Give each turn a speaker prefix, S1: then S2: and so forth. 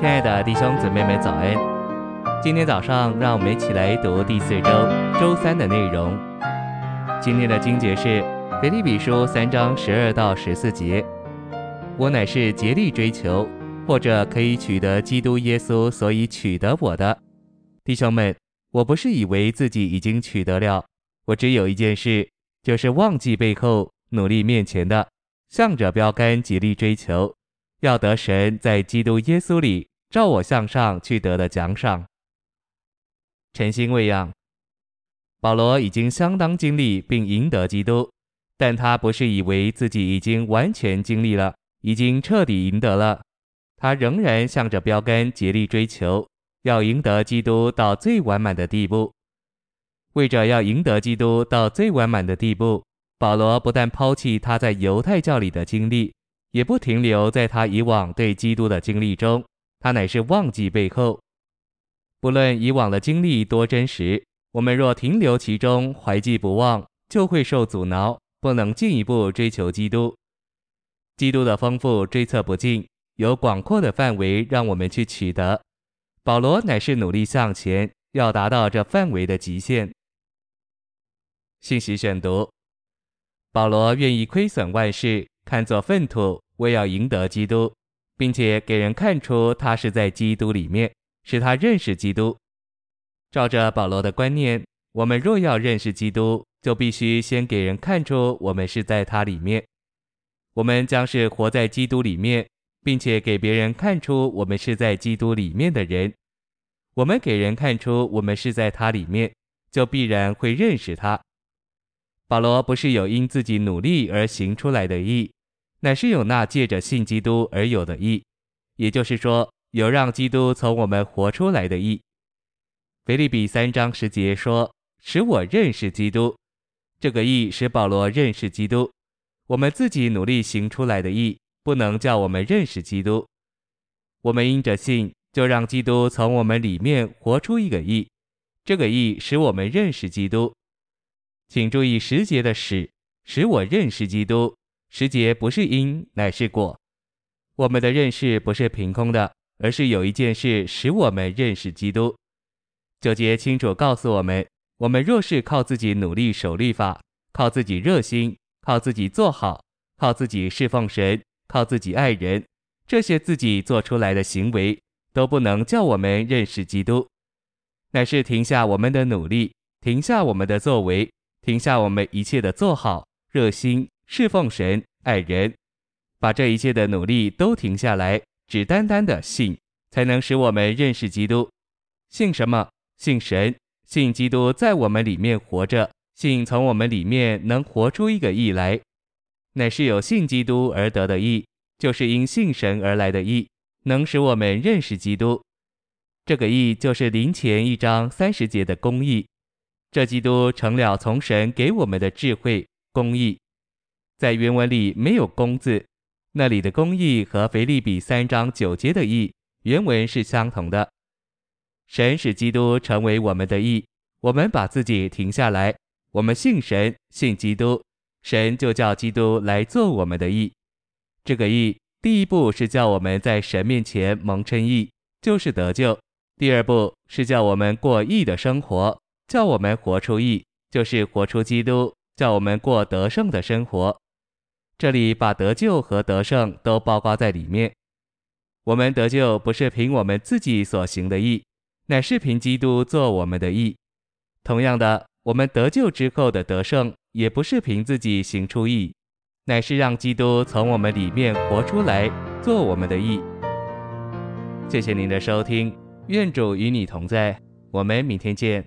S1: 亲爱的弟兄姊妹们，早安！今天早上，让我们一起来读第四周周三的内容。今天的经节是腓立比书三章十二到十四节。我乃是竭力追求，或者可以取得基督耶稣，所以取得我的。弟兄们，我不是以为自己已经取得了，我只有一件事，就是忘记背后，努力面前的，向着标杆竭力追求。要得神在基督耶稣里照我向上去得的奖赏。晨星喂养，保罗已经相当经历并赢得基督，但他不是以为自己已经完全经历了，已经彻底赢得了，他仍然向着标杆竭力追求，要赢得基督到最完满的地步。为着要赢得基督到最完满的地步，保罗不但抛弃他在犹太教里的经历。也不停留在他以往对基督的经历中，他乃是忘记背后。不论以往的经历多真实，我们若停留其中，怀记不忘，就会受阻挠，不能进一步追求基督。基督的丰富追测不尽，有广阔的范围让我们去取得。保罗乃是努力向前，要达到这范围的极限。信息选读：保罗愿意亏损万事。看作粪土，为要赢得基督，并且给人看出他是在基督里面，使他认识基督。照着保罗的观念，我们若要认识基督，就必须先给人看出我们是在他里面。我们将是活在基督里面，并且给别人看出我们是在基督里面的人。我们给人看出我们是在他里面，就必然会认识他。保罗不是有因自己努力而行出来的义。乃是有那借着信基督而有的义，也就是说，有让基督从我们活出来的义。腓立比三章十节说：“使我认识基督。”这个义使保罗认识基督。我们自己努力行出来的义，不能叫我们认识基督。我们因着信，就让基督从我们里面活出一个义。这个义使我们认识基督。请注意十节的使，使我认识基督。十节不是因，乃是果。我们的认识不是凭空的，而是有一件事使我们认识基督。九节清楚告诉我们：我们若是靠自己努力守律法，靠自己热心，靠自己做好，靠自己侍奉神，靠自己爱人，这些自己做出来的行为，都不能叫我们认识基督。乃是停下我们的努力，停下我们的作为，停下我们一切的做好、热心。侍奉神、爱人，把这一切的努力都停下来，只单单的信，才能使我们认识基督。信什么？信神，信基督在我们里面活着，信从我们里面能活出一个义来，乃是有信基督而得的义，就是因信神而来的义，能使我们认识基督。这个义就是林前一章三十节的公义，这基督成了从神给我们的智慧公义。在原文里没有“公”字，那里的公义和腓立比三章九节的义原文是相同的。神使基督成为我们的义，我们把自己停下来，我们信神，信基督，神就叫基督来做我们的义。这个义第一步是叫我们在神面前蒙称义，就是得救；第二步是叫我们过义的生活，叫我们活出义，就是活出基督，叫我们过得胜的生活。这里把得救和得胜都包括在里面。我们得救不是凭我们自己所行的义，乃是凭基督做我们的义。同样的，我们得救之后的得胜，也不是凭自己行出义，乃是让基督从我们里面活出来，做我们的义。谢谢您的收听，愿主与你同在，我们明天见。